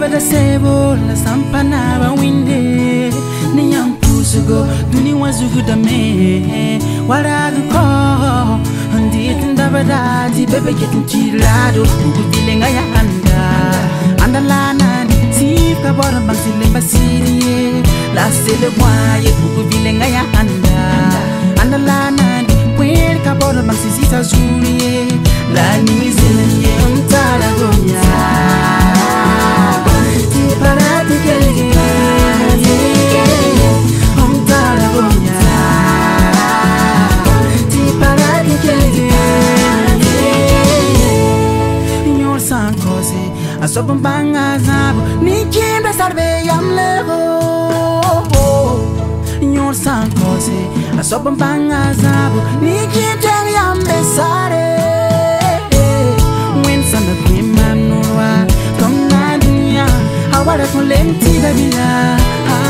bada sebo la sampa na ba winde ni yang pusugo duni wazugu da me wala ko ndi tinda bada di bebe ke tinti lado ku dilenga ya anda anda lana ni tif ka bora ba sile ba sirie la sele moye ku dilenga ya anda anda lana ni kwel ka bora ba sisi ta zuri la ni sopa mpanga zabo nikhimbe sarve yamlevo nyor sankose asopa mpanga zabo nikhimteng yambesare wensanda kwimanurwa konga dunya awara kulentida bila ah.